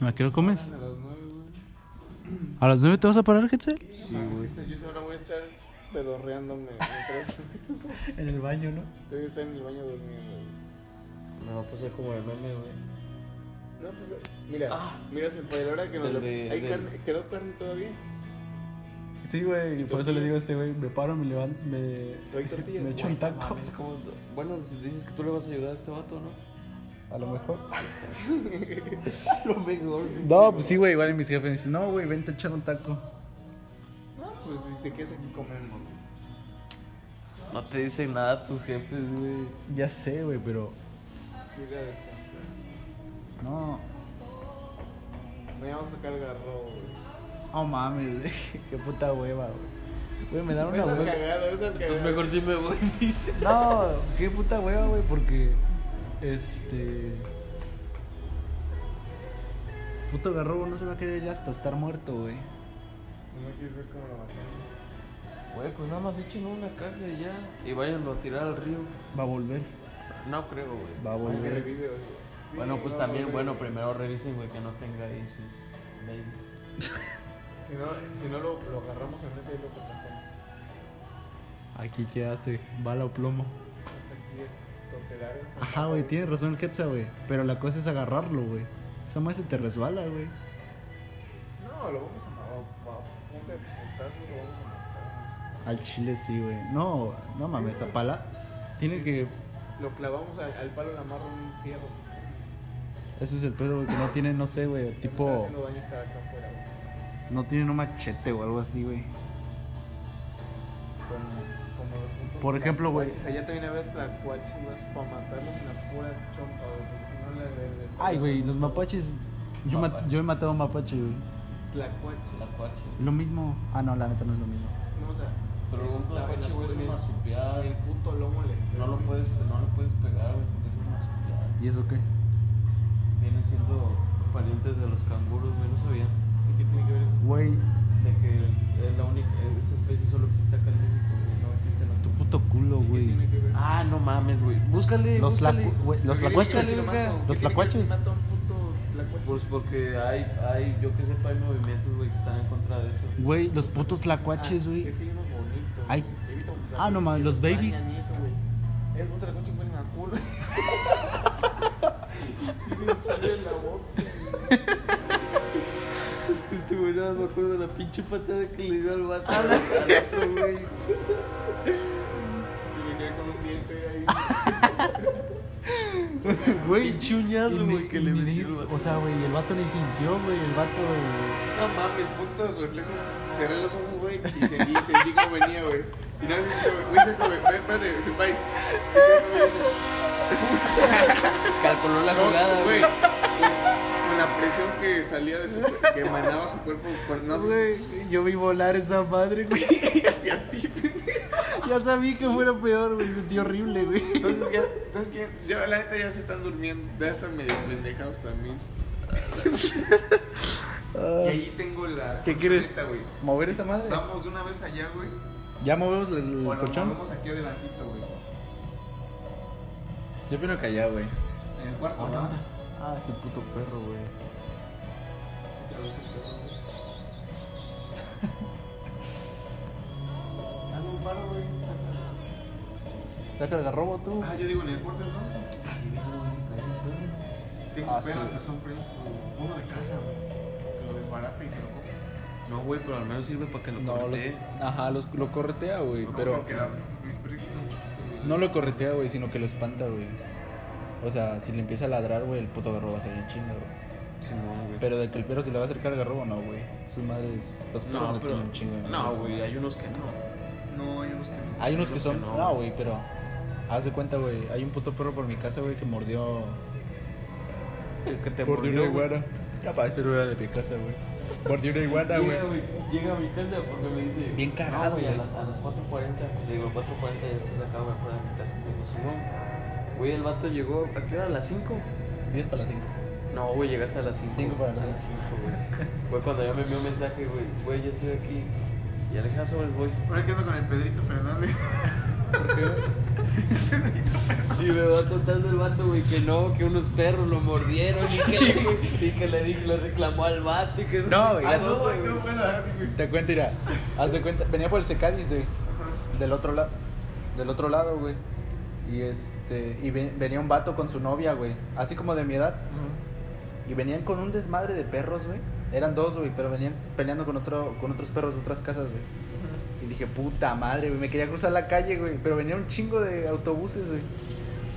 ¿A qué hora comes? A las nueve, güey. ¿A las 9 te vas a parar, Hetzel? Sí, güey. Yo ahora voy a estar pedorreándome mientras En el baño, ¿no? estoy estar en el baño durmiendo, güey. Me va a pasar como el meme, güey. No, pues, mira, Ah. mira, se fue la hora que nos lo... de- ¿Hay del- carne? ¿Quedó carne todavía? Sí, güey, y por eso le digo a este güey, me paro, me levanto, me... Me echo un taco. mames, ¿cómo- Bueno, si dices que tú le vas a ayudar a este vato, ¿no? A lo mejor. A lo mejor. No, pues sí, güey, igual mis jefes me dicen, no, güey, vente a echar un taco. No, pues si te quedas aquí comemos. No te dicen nada tus jefes, güey. Ya sé, güey, pero... Ir a descansar. No, Me vamos a sacar el garro, güey. no mames, güey, qué puta hueva, güey. Güey, me dan una hueva. Entonces cagado. mejor sí me voy, dice. No, qué puta hueva, güey, porque... Este... Puto garrobo no se va a querer ya hasta estar muerto, güey. No me quieres ver cómo lo mataron. Güey, pues nada más echen una caja y ya. Y váyanlo a tirar al río. Va a volver. No creo, güey. Va a volver. revive, güey. Sí, Bueno, pues no, también, no, bueno, primero revisen, güey, que no tenga ahí sus babies. Si no, si no lo, lo agarramos en frente y lo aplastamos. Aquí quedaste, bala o plomo. Aquí, Ajá, güey, tienes razón el Quetzal, güey. Pero la cosa es agarrarlo, güey. Esa más se te resbala, güey. No, lo vamos a matar. Lo vamos a matar. Al chile sí, güey. No, no mames, esa pala. Tiene que. Lo clavamos al, al palo, le amarro un fierro. Ese es el pedo, güey, que no tiene, no sé, güey. Tipo. No tiene un machete o algo así, güey. Por ejemplo, güey. tlacuaches. Allá también había tlacuaches, güey, para matarlos en la pura chompa, güey. Porque si no, le. Ay, güey, los mapaches. Yo, yo he matado a un mapache, güey. Tlacuache. La cuache. Lo mismo. Ah, no, la neta no es lo mismo. No, o sea. Pero un la- güey, es un marsupial. El puto lomo le. No lo puedes, no lo puedes pegar, güey, porque es un marsupial. ¿Y eso qué? Vienen siendo parientes de los canguros, güey, no sabían. ¿Y qué tiene que ver eso? Güey, De que es la única, esa especie solo existe acá en México, güey, no existe en tu otro. puto culo, ¿Y qué güey. tiene que ver? Ah, no mames, güey. Búscale, Los, búscale. tlacu- los ¿Qué tiene que ver tlacuaches. Los tlacuaches. puto? Pues porque hay, hay, yo que sepa, hay movimientos, güey, que están en contra de eso. Güey, los putos Ah, tlacuaches, güey. Es que hay unos bonitos. Hay- visto Ah, no mames, los babies. eso, güey. Es un tlacuache huelen a culo. Tienen sangre en la boca. Es que este güey nada me acuerdo de la pinche patada que le dio al vato. al otro, güey. Me quedé con un diente ahí. Güey, Chuñazo, güey, que le metió. O sea, güey, el vato ni sintió, güey. El vato. No mames, putos reflejos. Cerré los ojos, güey, y seguí, sentí cómo venía, güey. Y nada, hice esto, güey. Espérate, senpai. Hice esto, güey. Calculó la No, jugada, güey. Con, la presión que salía de su que emanaba su cuerpo, con, no yo vi volar esa madre, güey. hacia ti. Ya sabía que fuera peor, güey. Sentí horrible, güey. Entonces ya, entonces que ya la neta ya se están durmiendo, ya están medio pendejados también. Y ahí tengo la ¿Qué quieres? güey. ¿Mover esa madre? Vamos de una vez allá, güey. ¿Ya movemos el, el O nos colchón? movemos aquí adelantito, güey. Yo opino que allá, güey. En el cuarto. Ah, ese puto perro, güey. Paro, güey. Saca el garrobo tú. Ah, yo digo en el cuarto entonces. Ay, mira, güey, si traes un perro. Tengo Ah, perros, sí. pero son frescos. Uno de casa, güey. Que lo desbarata y se lo come. No, güey, pero al menos sirve para que lo No, los, cortee. ajá, los, lo corretea, güey. No, Pero porque mis perritos son chiquitos, güey. no lo corretea, güey, sino que lo espanta, güey. O sea, si le empieza a ladrar, güey, el puto garrobo va a salir en chinga, güey. Simón, güey. Pero de que el perro se le va a acercar al garrobo, no, güey. Sus madres, los perros no, no, pero. tienen un chingo de No, güey, hay unos que no. No, hay unos que no. Hay unos que son. que no, No, güey. güey, pero. Haz de cuenta, güey. Hay un puto perro por mi casa, güey, que mordió. El que te Mordió mordió, una güey. iguana. Capaz, ese no era de mi casa, güey. Mordió una iguana, güey. Llega, güey, llega a mi casa porque me dice. Bien cagado, No, güey, a güey. las, a las 4.40. Pues le digo, 4.40 ya estás acá, güey, fuera de mi casa. Me digo, Simón. Güey, el vato llegó. ¿A qué hora? ¿A las 5? 10 para las 5. No, güey, llegaste a las 5. Cinco para las A las 5, güey. Fue cuando ya me envió un mensaje, güey. Güey, ya estoy aquí. Y Alejandro, sobres, voy. Ahora que ando con el Pedrito Fernández. ¿Por qué? Y me va contando el vato, güey, que no, que unos perros lo mordieron y que, y que le, di- le reclamó al vato y que No, sé güey, ya No, cosa, güey. Te cuento, mira. Haz de cuenta. Venía por el Secadis, güey. Del otro lado. Del otro lado, güey. Y este. Y ve- venía un vato con su novia, güey. Así como de mi edad. Y venían con un desmadre de perros, güey. Eran dos, güey, pero venían peleando con otro, con otros perros de otras casas, güey. Y dije, puta madre, güey. Me quería cruzar la calle, güey. Pero venía un chingo de autobuses, güey.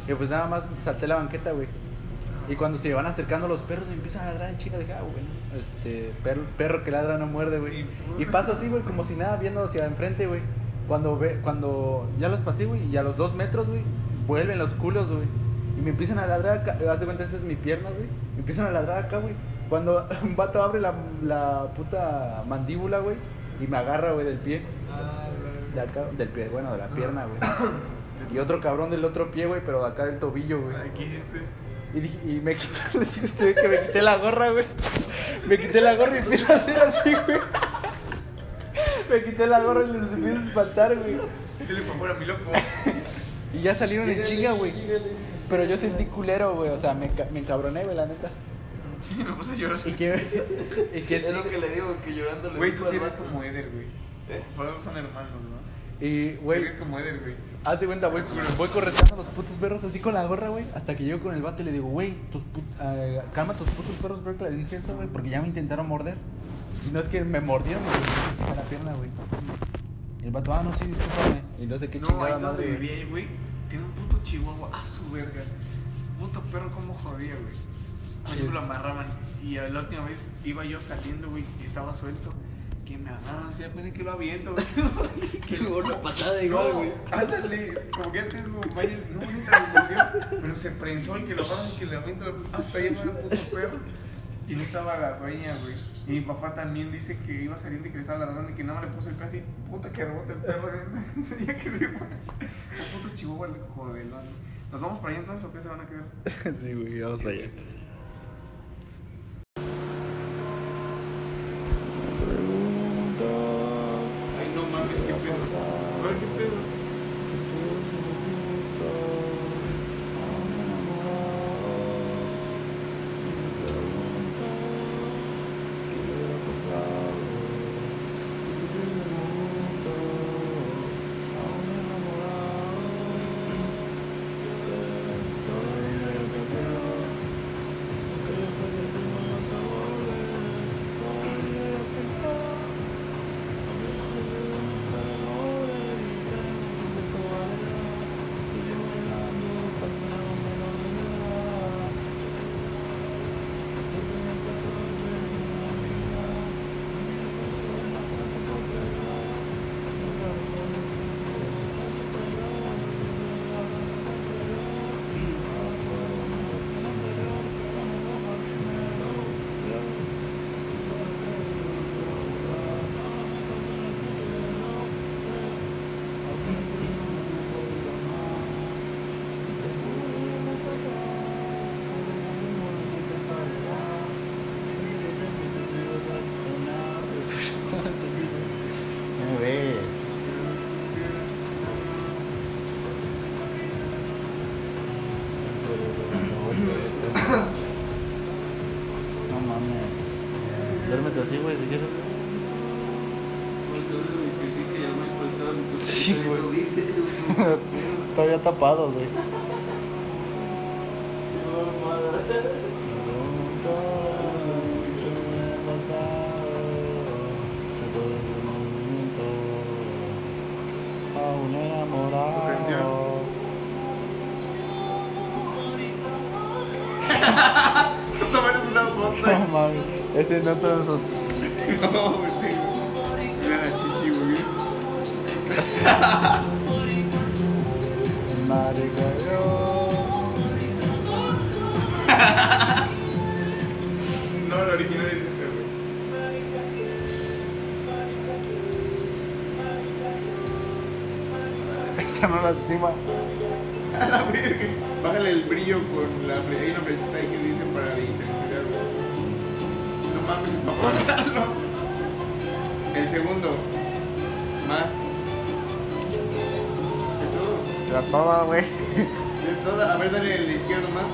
Y pues nada más salté la banqueta, güey. Y cuando se van acercando los perros, me empiezan a ladrar en chinga. Dije, ah, bueno, este, perro, perro que ladra no muerde, güey. Y paso así, güey, como si nada, viendo hacia enfrente, güey. Cuando ve, cuando ya los pasé, güey, y a los dos metros, güey, vuelven los culos, güey. Y me empiezan a ladrar acá. Haz de cuenta, esta es mi pierna, güey. Me empiezan a ladrar acá, güey. Cuando un vato abre la, la puta mandíbula, güey, y me agarra, güey, del pie. Ah, De acá, del pie, bueno, de la pierna, güey. Y otro cabrón del otro pie, güey, pero de acá del tobillo, güey. ¿Qué hiciste? Y, dije, y me quité, le digo a este güey que me quité la gorra, güey. Me quité la gorra y empiezo a hacer así, güey. Me quité la gorra y les empiezo a espantar, güey. Dile para afuera, mi loco. Y ya salieron en chinga, güey. Pero yo sentí culero, güey. O sea, me, me encabroné, güey, la neta. Sí, me puse a llorar. Y que, y que Es lo sí. que le digo, que llorando le Güey, tú tienes como Eder, güey. ¿Eh? Por algo son hermanos, ¿no? Y, güey, Eres como Eder, güey. hazte cuenta, voy, voy correteando a los putos perros así con la gorra, güey. Hasta que llego con el vato y le digo, güey, tus put- eh, calma tus putos perros, creo que le dije eso, güey, porque ya me intentaron morder. Si no es que me mordieron me quitaron la pierna, güey. Y el vato, ah, no, sí, discúlpame. Y no sé qué No, chingada ahí donde madre. güey. vivía ahí, güey, tiene un puto chihuahua. Ah, su verga. Puto perro, cómo jodía, güey. A mí siempre lo amarraban. Y la última vez iba yo saliendo, güey, y estaba suelto. Que me agarran, así apenas que lo aviento, güey. Que le una patada igual, No, güey. ándale, como que ya tengo vaya, no, cogió, pero se prensó y que lo agarran y que le aviento hasta para el puto perro. Y no estaba la dueña, güey. Y mi papá también dice que iba saliendo y que le estaba ladrando y que nada más le puso el casi puta que rebota el perro. Ya que se fue. El puto chihuahua jodelón. ¿Nos vamos para allá entonces o qué se van a quedar? sí, güey, vamos para allá. Así, güey, si quieres. Pues sí güey. Todavía tapados, güey. Su canción. Tómales una foto. No mames. Ese no todos son. No, güey. Mira la chichi, güey. Marica. No, el original es este, güey. Esa no lastima. A la verga. Bájale el brillo con la Hay una flechita ahí que dice para la intensidad, mames, para apagarlo. El segundo. Más. ¿Es todo? Ya es toda, güey. Es toda. A ver, dale el izquierdo más.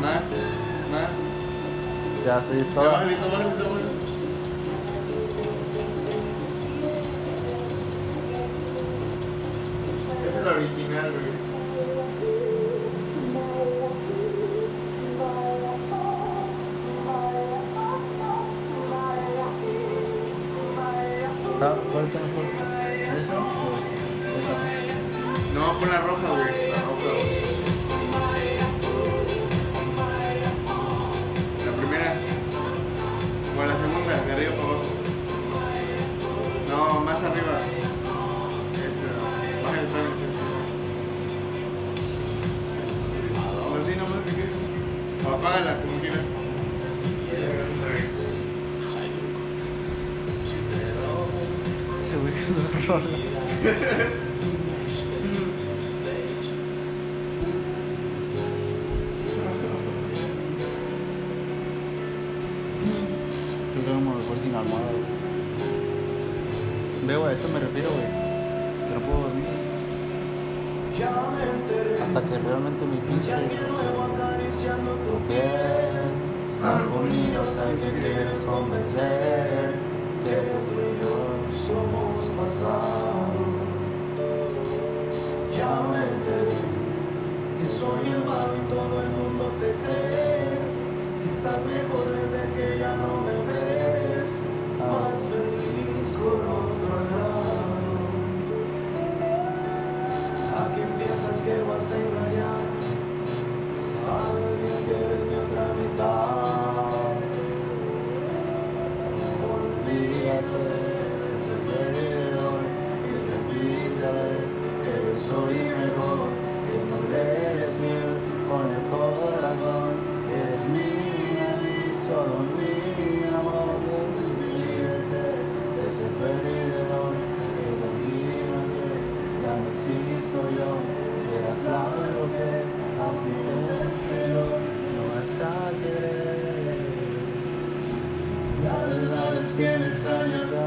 Más. Más. Ya sí, bájale, todo, bájale, bájale. Esa es la original, güey. ¿Cuál está mejor? ¿Eso o? No, pon la roja, güey. La roja, güey. La primera. O la segunda, de arriba para abajo. No, más arriba. Esa. Bájale toda la intensidad. O así nomás que quede. O apágala como quieras. Rola. Creo que me mejor sin almohada, güey. Veo, a esto me refiero, güey. Que no puedo dormir. Hasta que realmente mi pinche tu piel Algún idiota que quieres convencer Que tú y yo somos pasado Ya me enteré Que soy el malo y todo el mundo te cree. Estás mejor desde que ya no me ves. Más feliz con otro lado. ¿A quién piensas que vas a engañar? Sabes bien que mi otra mitad. Olvídate querer. La verdad